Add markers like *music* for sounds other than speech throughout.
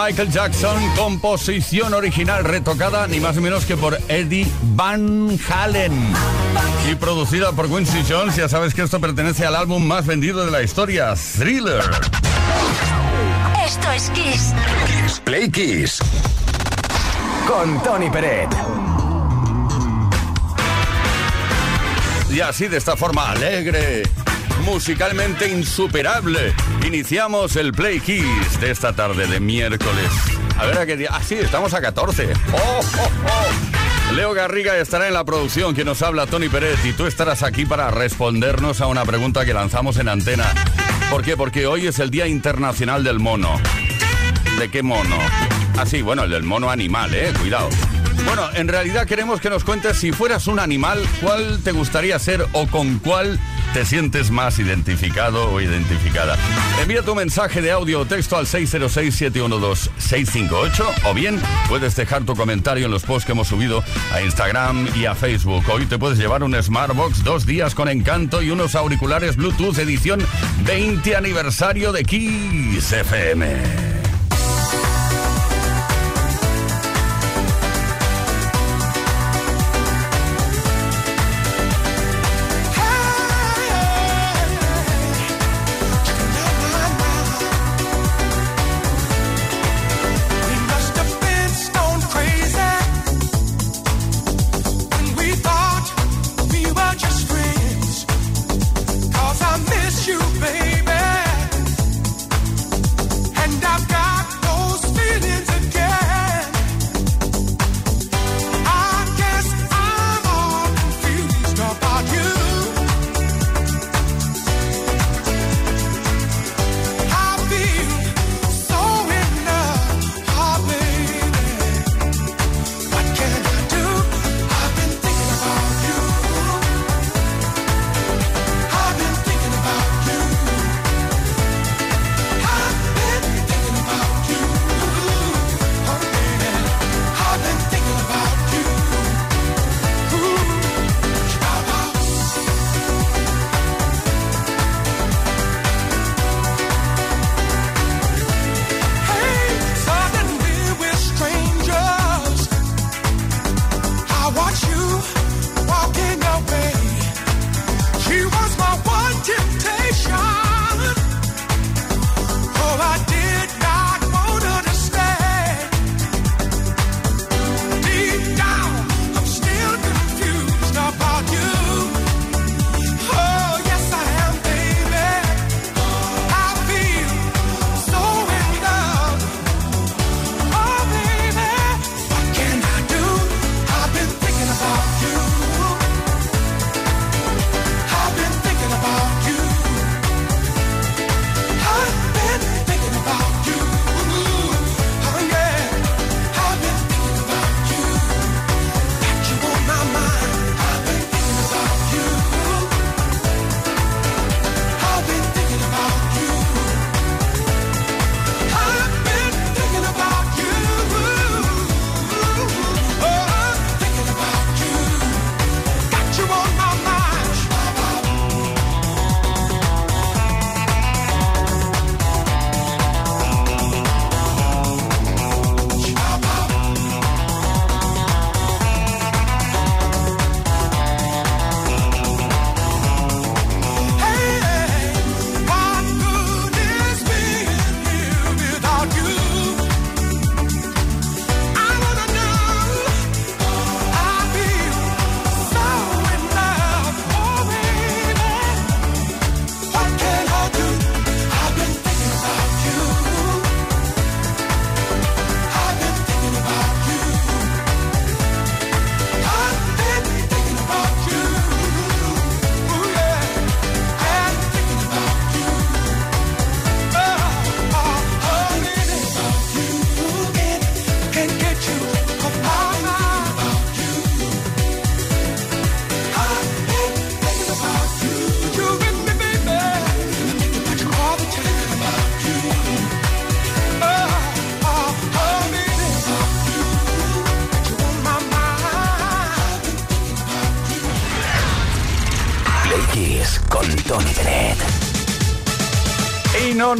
Michael Jackson, composición original retocada ni más ni menos que por Eddie Van Halen y producida por Quincy Jones. Ya sabes que esto pertenece al álbum más vendido de la historia, Thriller. Esto es Kiss. Play Kiss. Con Tony Peret. Y así de esta forma alegre, musicalmente insuperable, iniciamos el Play Kiss de esta tarde de miércoles. A ver a qué día. Ah, sí, estamos a 14. ¡Oh, oh, oh! Leo Garriga estará en la producción, quien nos habla Tony Pérez, y tú estarás aquí para respondernos a una pregunta que lanzamos en antena. ¿Por qué? Porque hoy es el Día Internacional del Mono. ¿De qué mono? Ah, sí, bueno, el del mono animal, ¿eh? Cuidado. Bueno, en realidad queremos que nos cuentes si fueras un animal, ¿cuál te gustaría ser o con cuál te sientes más identificado o identificada? Envía tu mensaje de audio o texto al 606-712-658 o bien puedes dejar tu comentario en los posts que hemos subido a Instagram y a Facebook. Hoy te puedes llevar un Smartbox, dos días con encanto y unos auriculares Bluetooth edición 20 aniversario de Kiss FM.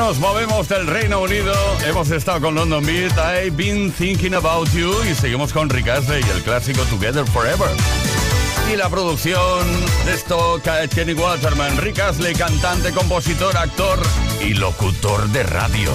Nos movemos del Reino Unido. Hemos estado con London Beat, I've been thinking about you. Y seguimos con Rick Astley y el clásico Together Forever. Y la producción de esto, Kenny Waterman, Rick Astley, cantante, compositor, actor y locutor de radio.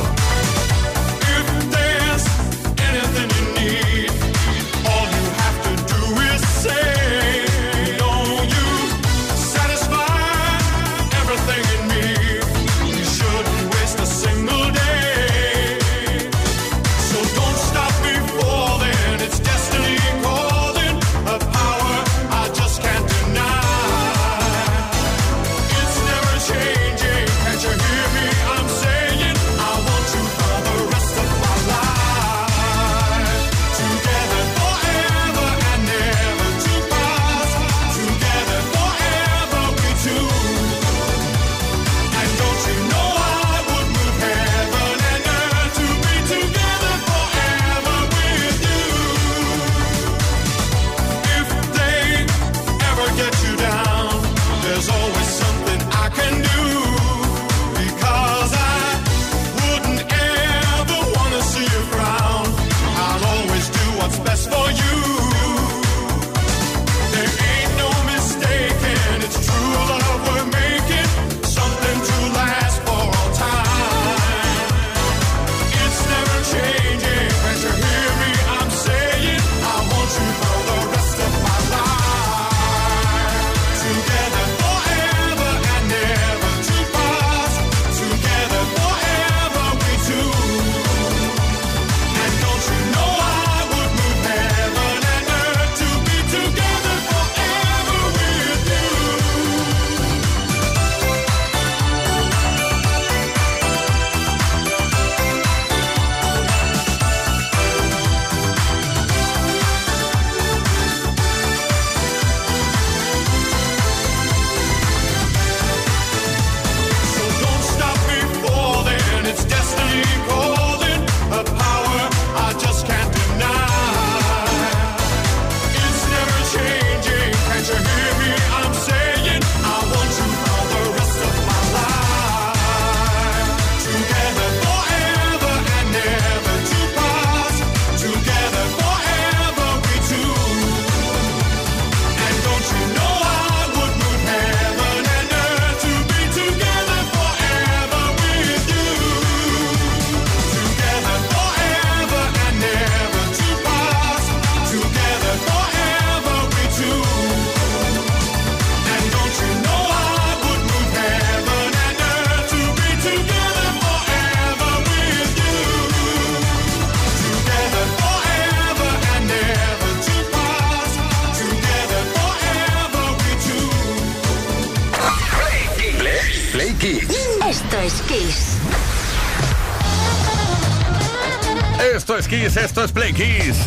Esto es Play Kiss.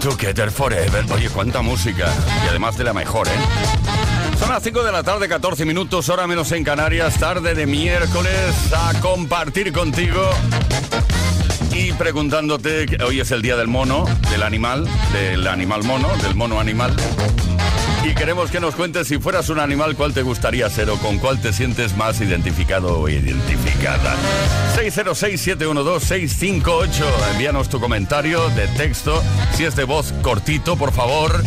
Together Forever. Oye, cuánta música. Y además de la mejor, ¿eh? Son las 5 de la tarde, 14 minutos, hora menos en Canarias, tarde de miércoles, a compartir contigo y preguntándote, hoy es el día del mono, del animal, del animal mono, del mono animal. Y queremos que nos cuentes si fueras un animal, cuál te gustaría ser o con cuál te sientes más identificado o identificada. 606-712-658. Envíanos tu comentario de texto, si es de voz cortito, por favor.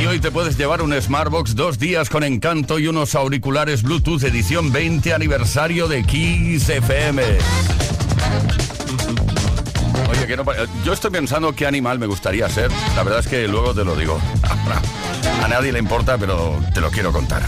Y hoy te puedes llevar un Smartbox dos días con encanto y unos auriculares Bluetooth edición 20 aniversario de Kiss FM. Oye, que no, yo estoy pensando qué animal me gustaría ser. La verdad es que luego te lo digo. *laughs* A nadie le importa, pero te lo quiero contar.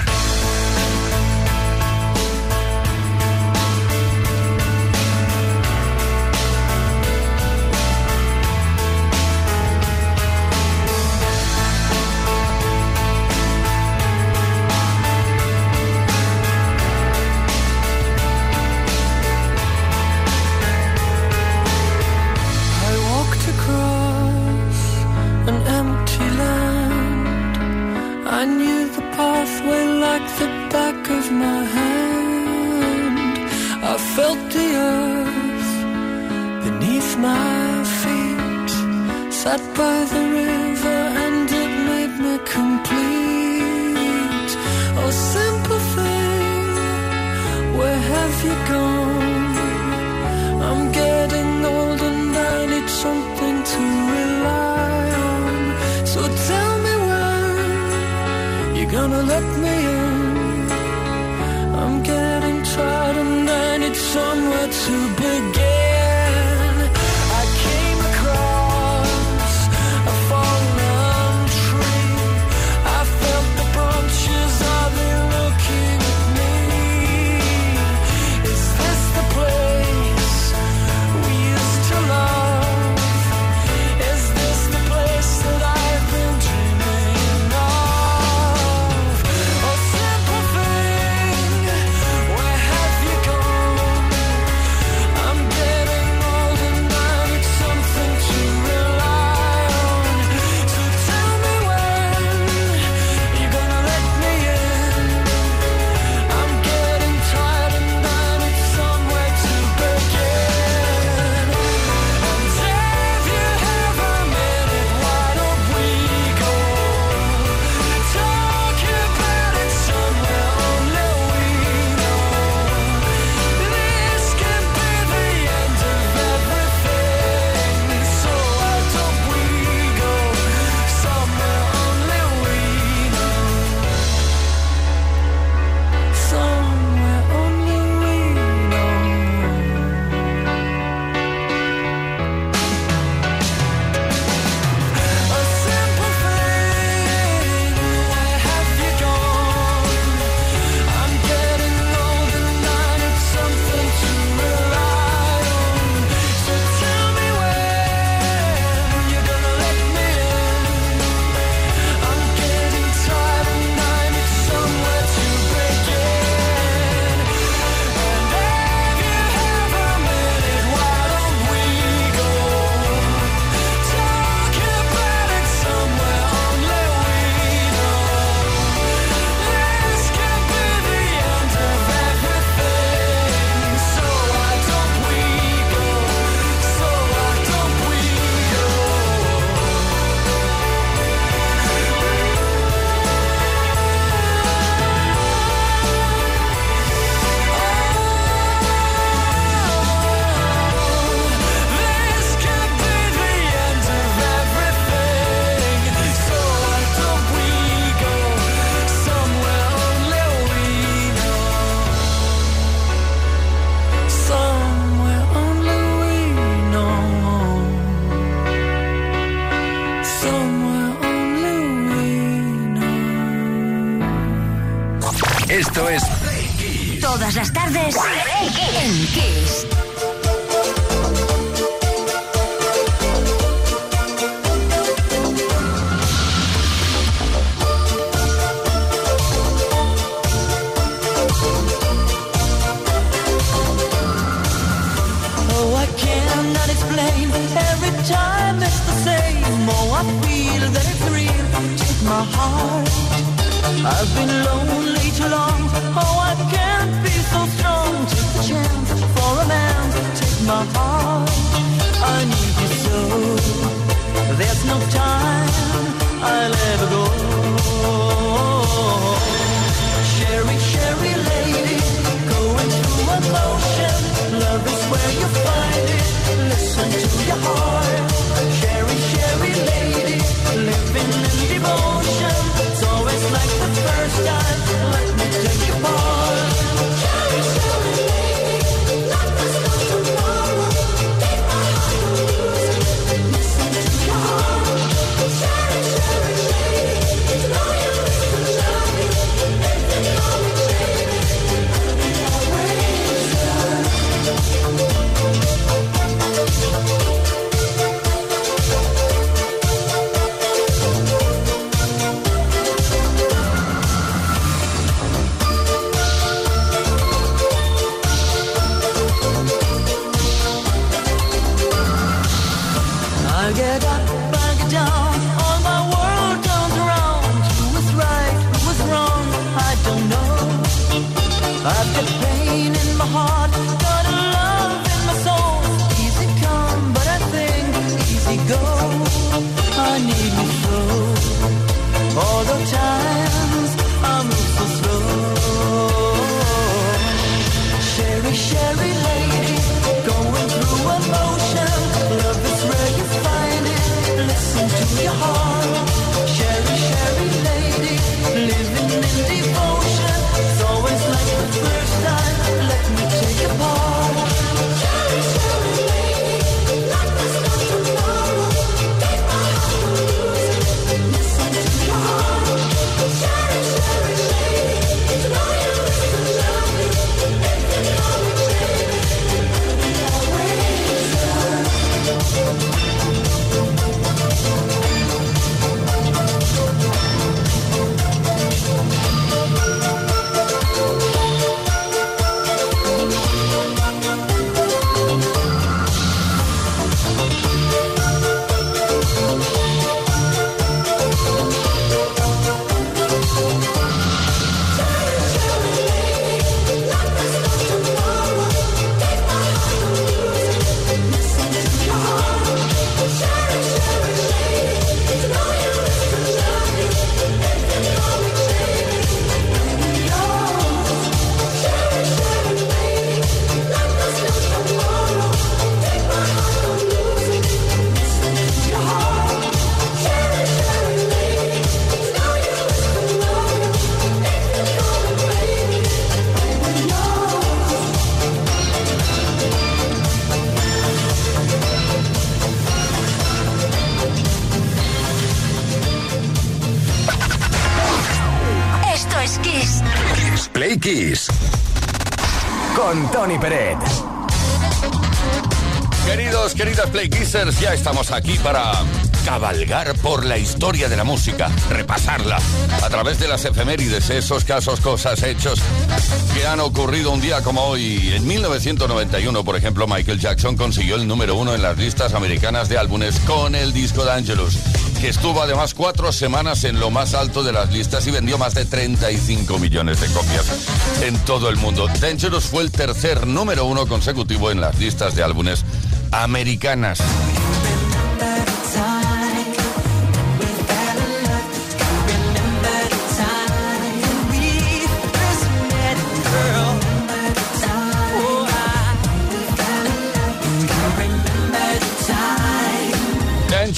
Estamos aquí para cabalgar por la historia de la música, repasarla a través de las efemérides, esos casos, cosas, hechos que han ocurrido un día como hoy. En 1991, por ejemplo, Michael Jackson consiguió el número uno en las listas americanas de álbumes con el disco de Angelus, que estuvo además cuatro semanas en lo más alto de las listas y vendió más de 35 millones de copias en todo el mundo. Dangerous fue el tercer número uno consecutivo en las listas de álbumes americanas.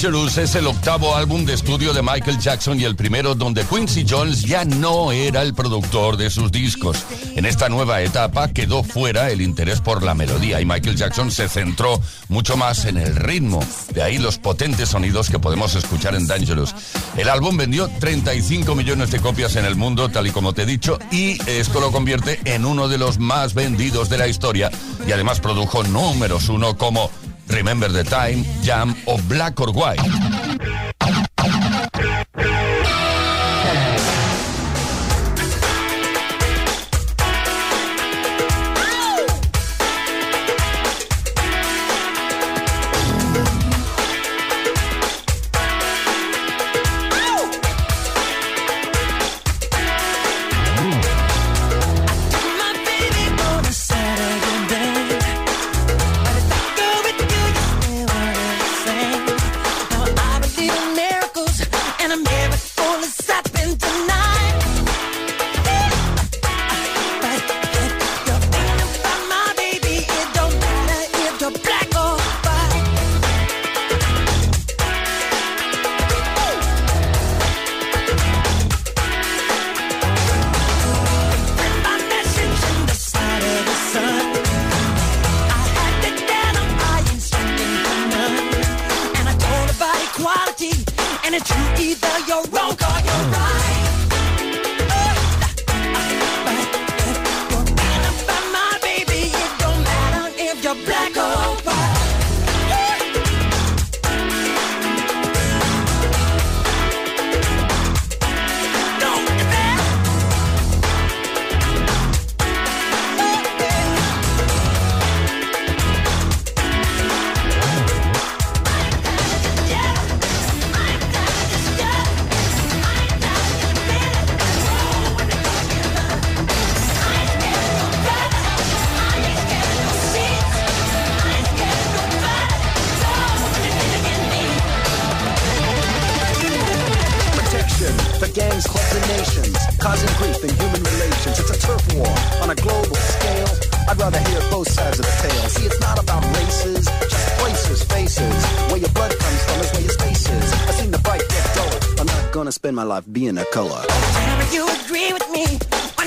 Dangerous es el octavo álbum de estudio de Michael Jackson y el primero donde Quincy Jones ya no era el productor de sus discos. En esta nueva etapa quedó fuera el interés por la melodía y Michael Jackson se centró mucho más en el ritmo. De ahí los potentes sonidos que podemos escuchar en Dangerous. El álbum vendió 35 millones de copias en el mundo, tal y como te he dicho, y esto lo convierte en uno de los más vendidos de la historia y además produjo números uno como Remember the Time, Jam o Black or White.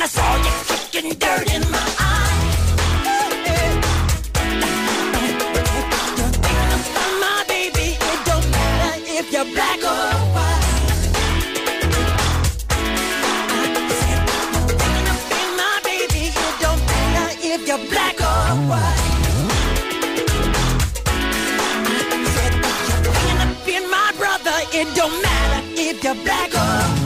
I saw you kicking dirt in my eye. My baby, it don't matter if you're black or white. My baby, it don't matter if you're black or white. It don't matter if you're black or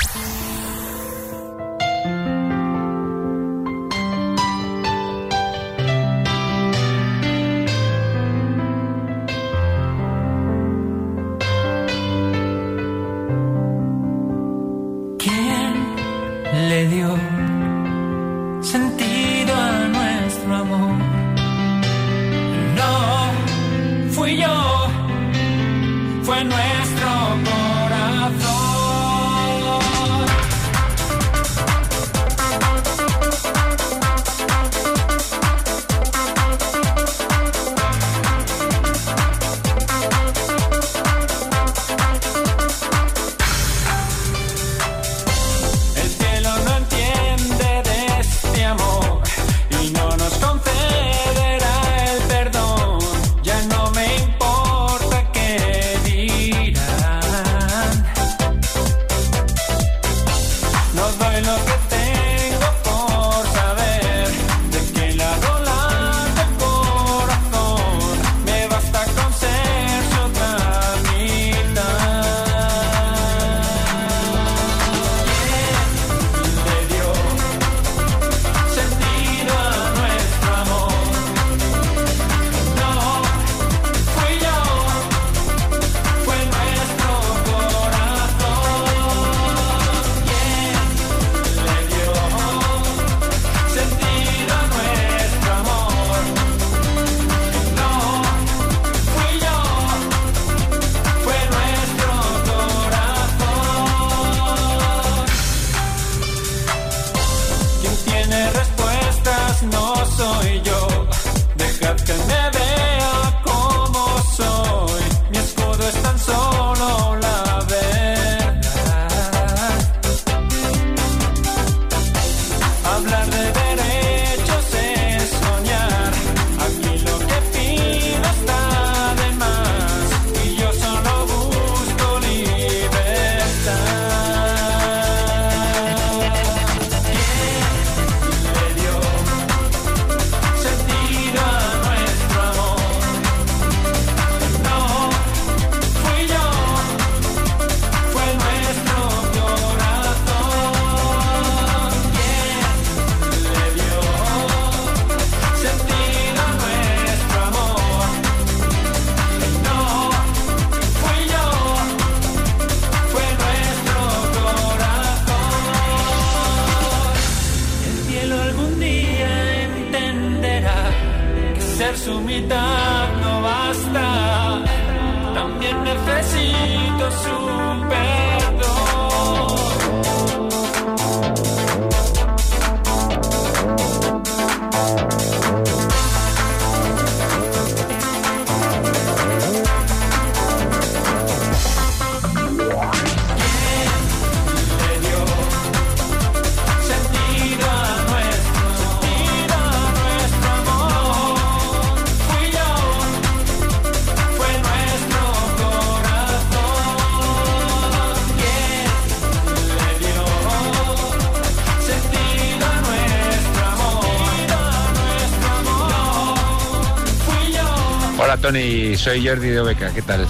Tony, soy Jordi de Obeca, ¿qué tal?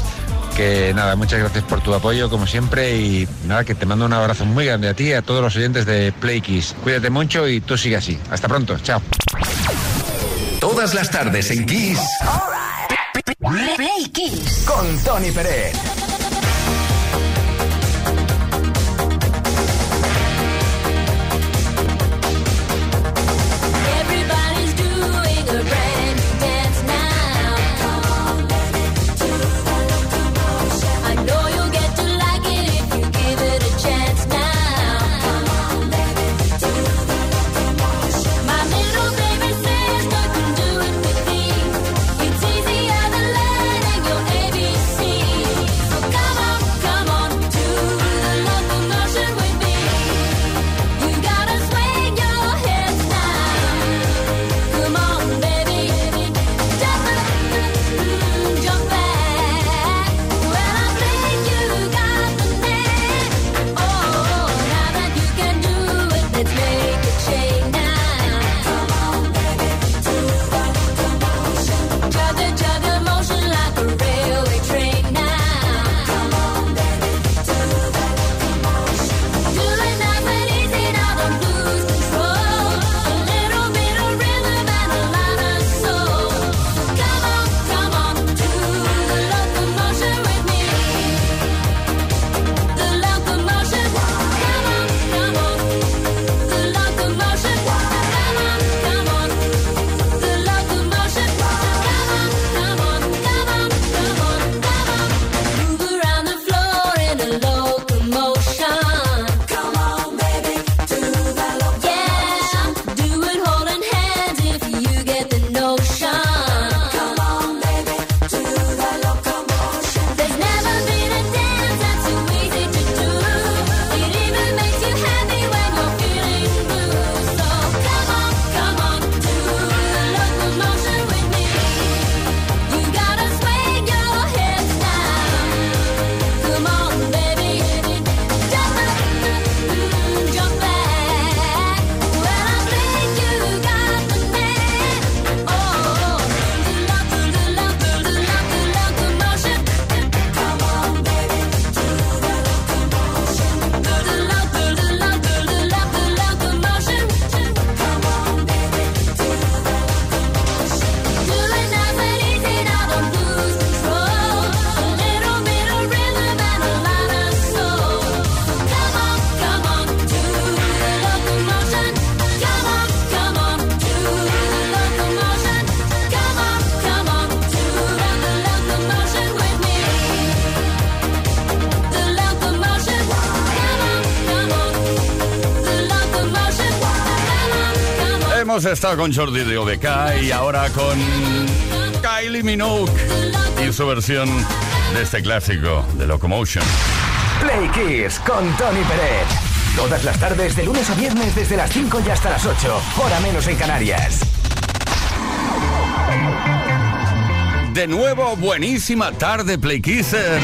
Que nada, muchas gracias por tu apoyo como siempre y nada, que te mando un abrazo muy grande a ti y a todos los oyentes de Play Kiss. Cuídate mucho y tú sigue así. Hasta pronto, chao. Todas las tardes en Kiss. Play Kiss. Con Tony Pérez. Hemos estado con Jordi de OBK y ahora con Kylie Minogue y su versión de este clásico de Locomotion. Play Kiss con Tony Pérez. Todas las tardes, de lunes a viernes, desde las 5 y hasta las 8, hora menos en Canarias. De nuevo, buenísima tarde, Play Kisser.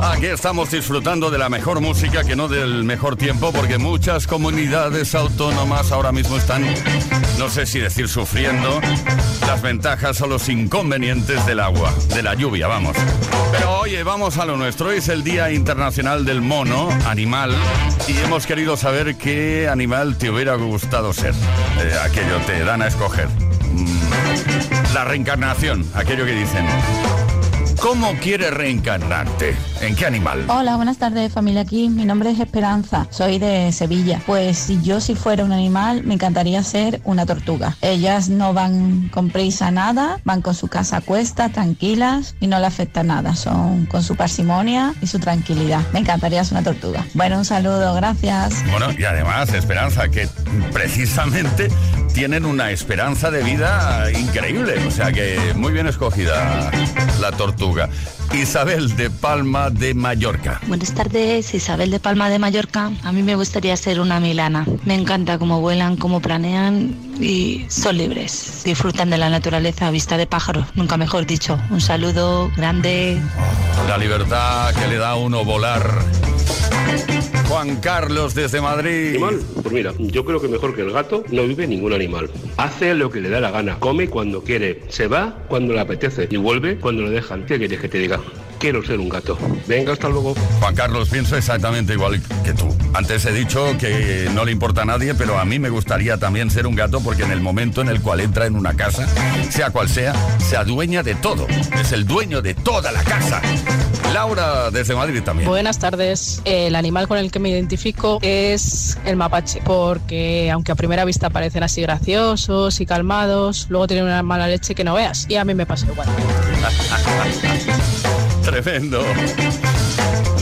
Aquí estamos disfrutando de la mejor música que no del mejor tiempo porque muchas comunidades autónomas ahora mismo están, no sé si decir sufriendo, las ventajas o los inconvenientes del agua, de la lluvia, vamos. Pero oye, vamos a lo nuestro. Es el Día Internacional del Mono, animal, y hemos querido saber qué animal te hubiera gustado ser. Eh, aquello te dan a escoger. Mm, la reencarnación, aquello que dicen. ¿Cómo quieres reencarnarte? ¿En qué animal? Hola, buenas tardes familia aquí. Mi nombre es Esperanza, soy de Sevilla. Pues si yo si fuera un animal, me encantaría ser una tortuga. Ellas no van con prisa nada, van con su casa a cuesta, tranquilas y no le afecta nada. Son con su parsimonia y su tranquilidad. Me encantaría ser una tortuga. Bueno, un saludo, gracias. Bueno, y además, Esperanza, que precisamente tienen una esperanza de vida increíble. O sea que muy bien escogida la tortuga. Isabel de Palma de Mallorca. Buenas tardes, Isabel de Palma de Mallorca. A mí me gustaría ser una milana. Me encanta cómo vuelan, cómo planean y son libres. Disfrutan de la naturaleza a vista de pájaro, nunca mejor dicho. Un saludo grande. La libertad que le da a uno volar. Juan Carlos desde Madrid. Animal, pues mira, yo creo que mejor que el gato no vive ningún animal. Hace lo que le da la gana, come cuando quiere, se va cuando le apetece y vuelve cuando le dejan. ¿Qué quieres que te diga? Quiero ser un gato. Venga, hasta luego. Juan Carlos, pienso exactamente igual que tú. Antes he dicho que no le importa a nadie, pero a mí me gustaría también ser un gato porque en el momento en el cual entra en una casa, sea cual sea, se adueña de todo. Es el dueño de toda la casa. Laura desde Madrid también. Buenas tardes. El animal con el que me identifico es el mapache, porque aunque a primera vista parecen así graciosos y calmados, luego tienen una mala leche que no veas. Y a mí me pasa igual. *laughs* Tremendo.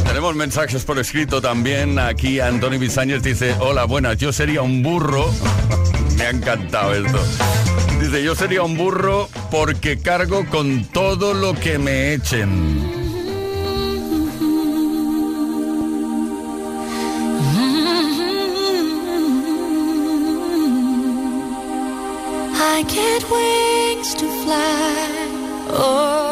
Tenemos mensajes por escrito también. Aquí Antonio Bizañez dice, hola, buenas, yo sería un burro. *laughs* Me ha encantado esto. Dice, yo sería un burro porque cargo con todo lo que me echen. I get wings to fly. Oh,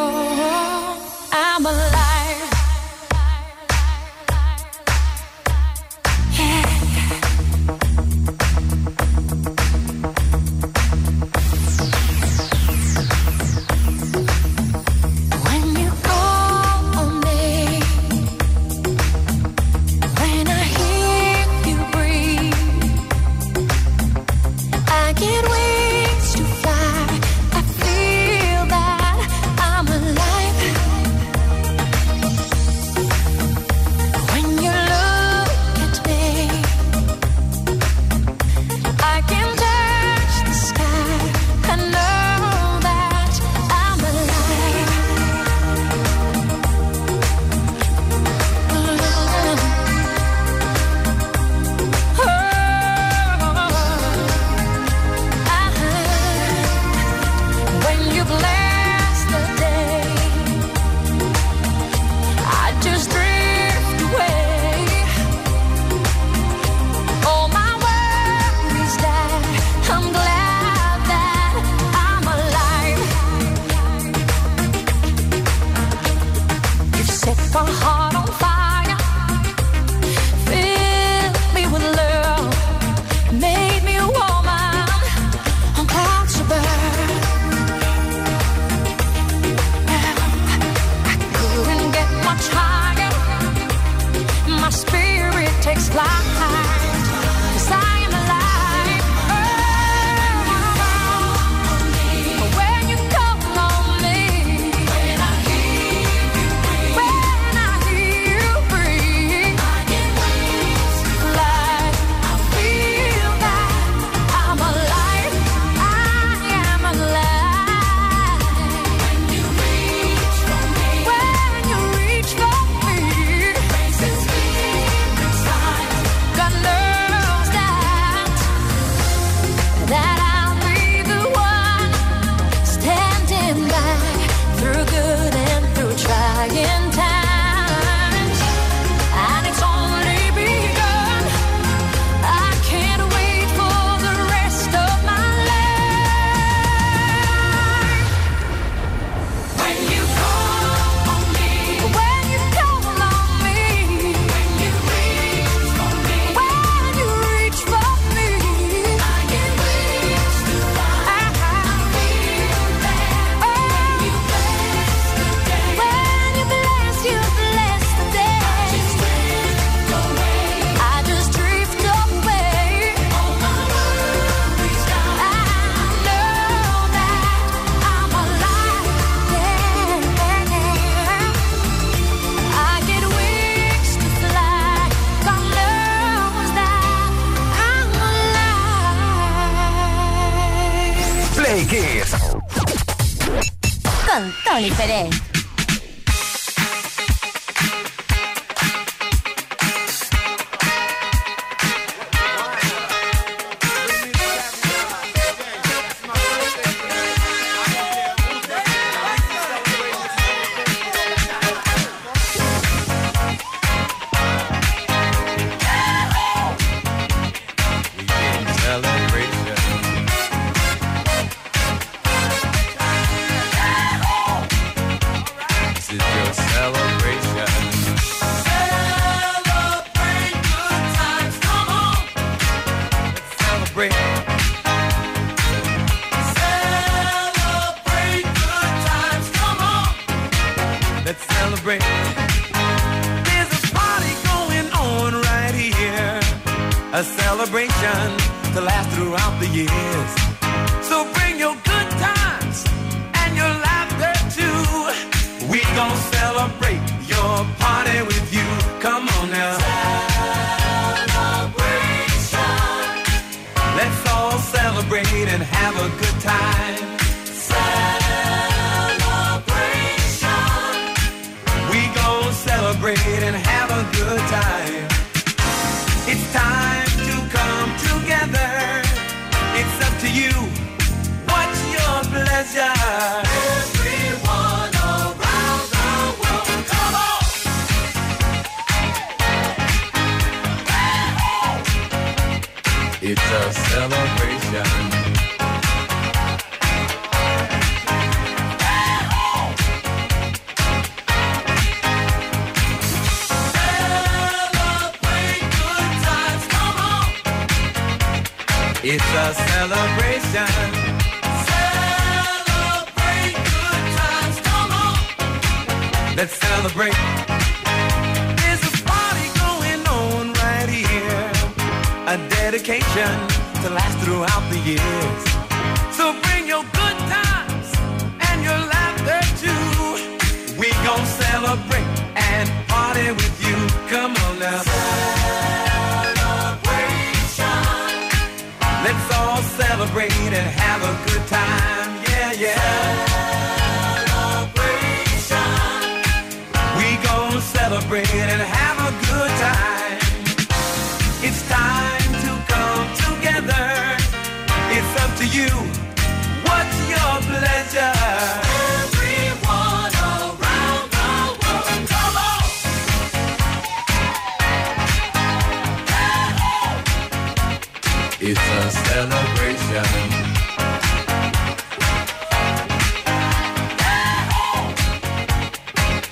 Tony Pérez.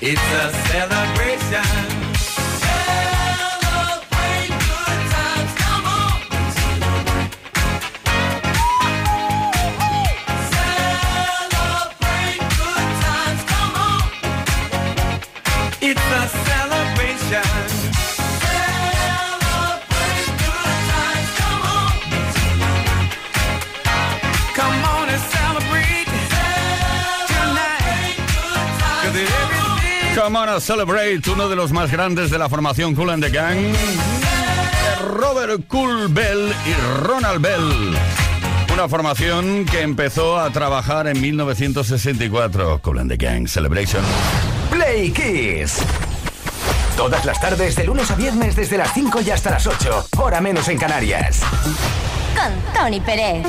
It's a celebration. Everything Come on a celebrate, uno de los más grandes de la formación Cool and the Gang, Robert Cool Bell y Ronald Bell. Una formación que empezó a trabajar en 1964. Cool and the Gang Celebration. Play Kiss. Todas las tardes, de lunes a viernes, desde las 5 y hasta las 8. Hora menos en Canarias. Con Tony Pérez.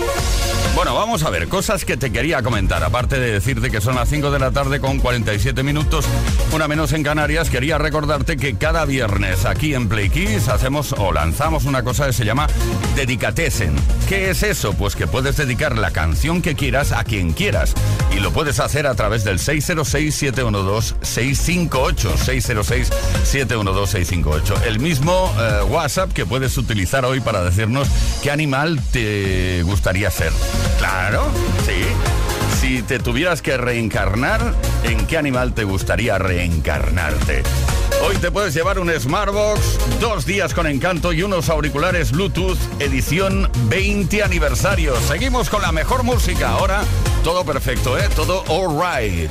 Bueno, vamos a ver, cosas que te quería comentar. Aparte de decirte que son las 5 de la tarde con 47 minutos, una menos en Canarias, quería recordarte que cada viernes aquí en Play Kiss hacemos o lanzamos una cosa que se llama Dedicatesen. ¿Qué es eso? Pues que puedes dedicar la canción que quieras a quien quieras. Y lo puedes hacer a través del 606-712-658. 606-712-658. El mismo eh, WhatsApp que puedes utilizar hoy para decirnos qué animal te gustaría ser. Claro, sí. Si te tuvieras que reencarnar, ¿en qué animal te gustaría reencarnarte? Hoy te puedes llevar un Smartbox, dos días con encanto y unos auriculares Bluetooth edición 20 aniversario. Seguimos con la mejor música. Ahora todo perfecto, ¿eh? Todo all right.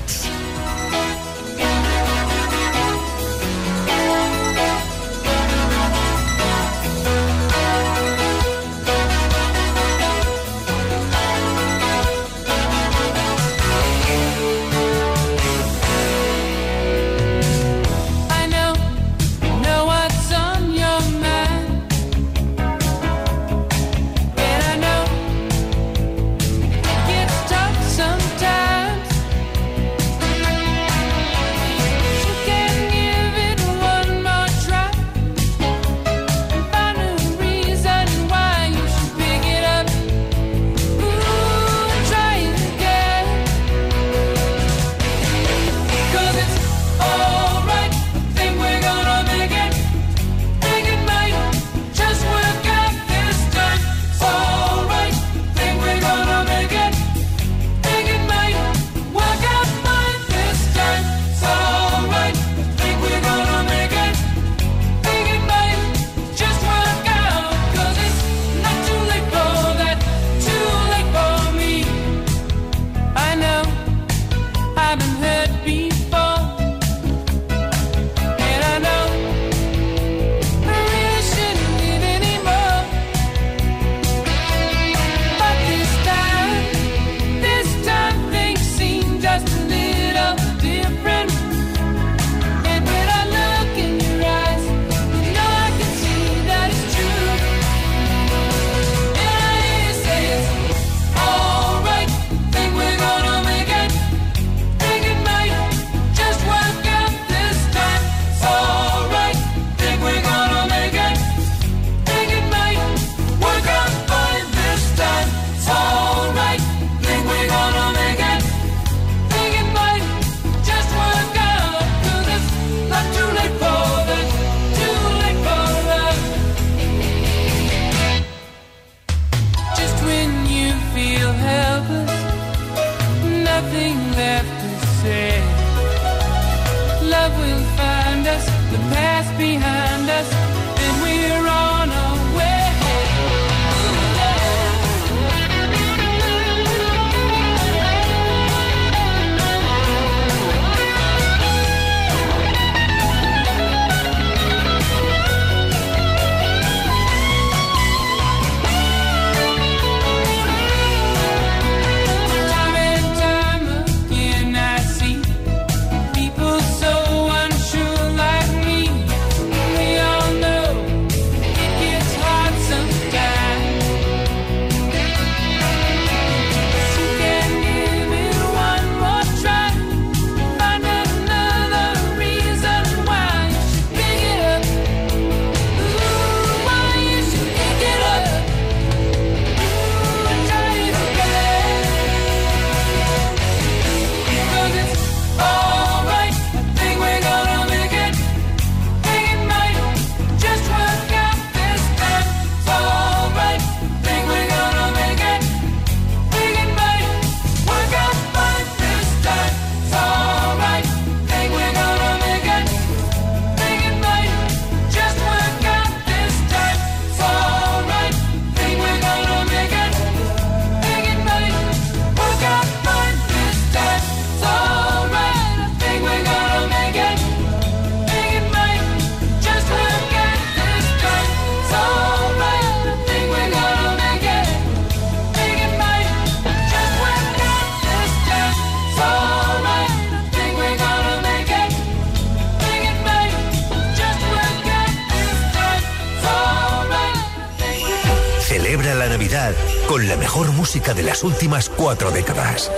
últimas cuatro décadas.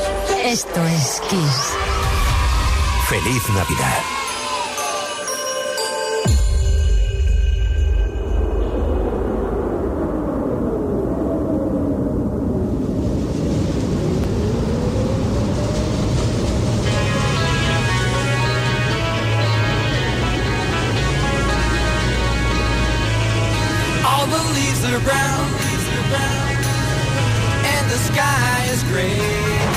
Esto es Kiss. Feliz Navidad. All the leaves are brown. the sky is gray.